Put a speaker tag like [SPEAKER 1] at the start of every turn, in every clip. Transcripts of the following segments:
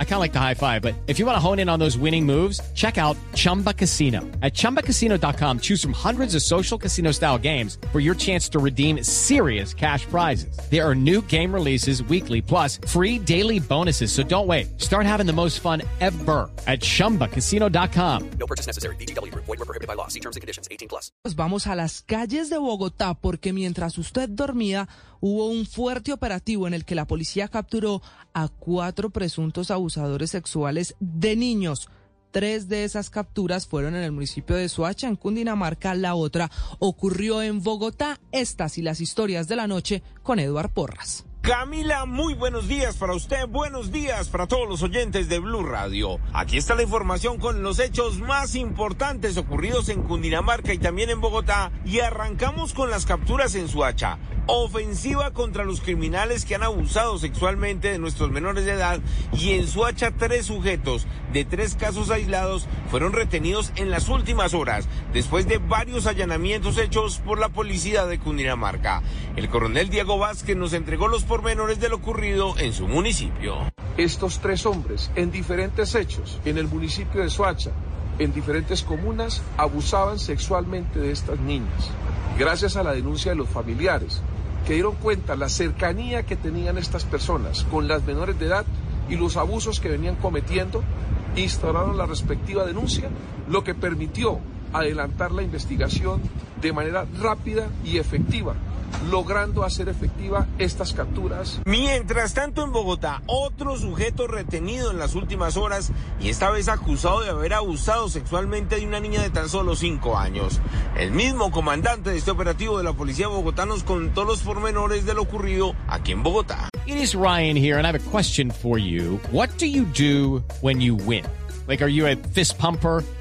[SPEAKER 1] I kind of like the high five, but if you want to hone in on those winning moves, check out Chumba Casino. At ChumbaCasino.com, choose from hundreds of social casino style games for your chance to redeem serious cash prizes. There are new game releases weekly, plus free daily bonuses. So don't wait. Start having the most fun ever at ChumbaCasino.com.
[SPEAKER 2] No purchase necessary. BGW. Void were prohibited by law. See terms and conditions. 18 plus.
[SPEAKER 3] Vamos a las calles de Bogotá porque mientras usted dormía hubo un fuerte operativo en el que la policía capturó a cuatro presuntos abusadores sexuales de niños. Tres de esas capturas fueron en el municipio de Soacha, en Cundinamarca. La otra ocurrió en Bogotá. Estas y las historias de la noche con Eduard Porras.
[SPEAKER 4] Camila, muy buenos días para usted, buenos días para todos los oyentes de Blue Radio. Aquí está la información con los hechos más importantes ocurridos en Cundinamarca y también en Bogotá y arrancamos con las capturas en Suacha ofensiva contra los criminales que han abusado sexualmente de nuestros menores de edad y en Suacha tres sujetos de tres casos aislados fueron retenidos en las últimas horas después de varios allanamientos hechos por la policía de Cundinamarca. El coronel Diego Vázquez nos entregó los pormenores de lo ocurrido en su municipio.
[SPEAKER 5] Estos tres hombres en diferentes hechos en el municipio de Suacha en diferentes comunas abusaban sexualmente de estas niñas. Gracias a la denuncia de los familiares, que dieron cuenta la cercanía que tenían estas personas con las menores de edad y los abusos que venían cometiendo, instauraron la respectiva denuncia, lo que permitió adelantar la investigación de manera rápida y efectiva logrando hacer efectiva estas capturas.
[SPEAKER 4] Mientras tanto, en Bogotá, otro sujeto retenido en las últimas horas y esta vez acusado de haber abusado sexualmente de una niña de tan solo cinco años. El mismo comandante de este operativo de la policía bogotá nos contó los pormenores de lo ocurrido aquí en Bogotá.
[SPEAKER 1] It is Ryan here, and I have a question for you. What do you do when you win? Like, are you a fist pumper?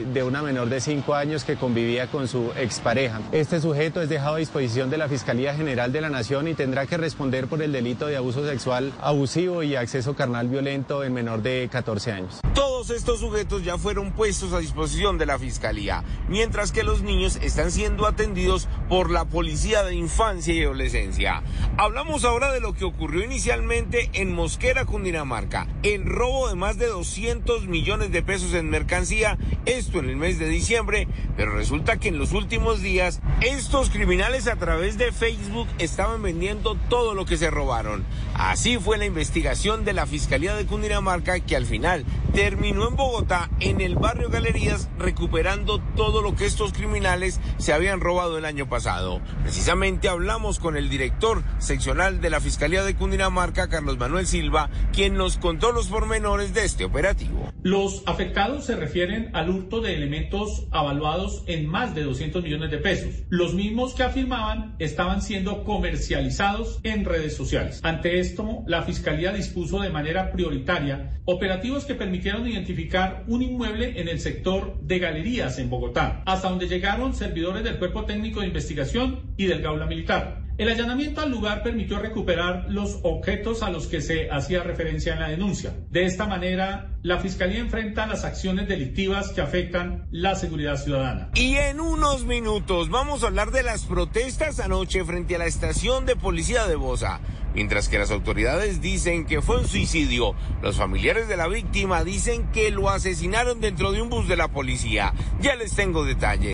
[SPEAKER 6] de una menor de 5 años que convivía con su expareja. Este sujeto es dejado a disposición de la Fiscalía General de la Nación y tendrá que responder por el delito de abuso sexual abusivo y acceso carnal violento en menor de 14 años.
[SPEAKER 4] Todos estos sujetos ya fueron puestos a disposición de la Fiscalía, mientras que los niños están siendo atendidos por la Policía de Infancia y Adolescencia. Hablamos ahora de lo que ocurrió inicialmente en Mosquera, Cundinamarca, el robo de más de 200 millones de pesos en mercancía, esto en el mes de diciembre, pero resulta que en los últimos días estos criminales a través de Facebook estaban vendiendo todo lo que se robaron. Así fue la investigación de la Fiscalía de Cundinamarca que al final terminó en Bogotá, en el barrio Galerías, recuperando todo lo que estos criminales se habían robado el año pasado. Precisamente hablamos con el director seccional de la Fiscalía de Cundinamarca, Carlos Manuel Silva, quien nos contó los pormenores de este operativo.
[SPEAKER 7] Los afectados se refieren al hurto de elementos avaluados en más de 200 millones de pesos. Los mismos que afirmaban estaban siendo comercializados en redes sociales. Ante esto, la Fiscalía dispuso de manera prioritaria operativos que identificar un inmueble en el sector de galerías en Bogotá, hasta donde llegaron servidores del Cuerpo Técnico de Investigación y del Gaula Militar. El allanamiento al lugar permitió recuperar los objetos a los que se hacía referencia en la denuncia. De esta manera, la Fiscalía enfrenta las acciones delictivas que afectan la seguridad ciudadana.
[SPEAKER 4] Y en unos minutos vamos a hablar de las protestas anoche frente a la estación de policía de Bosa. Mientras que las autoridades dicen que fue un suicidio, los familiares de la víctima dicen que lo asesinaron dentro de un bus de la policía. Ya les tengo detalles.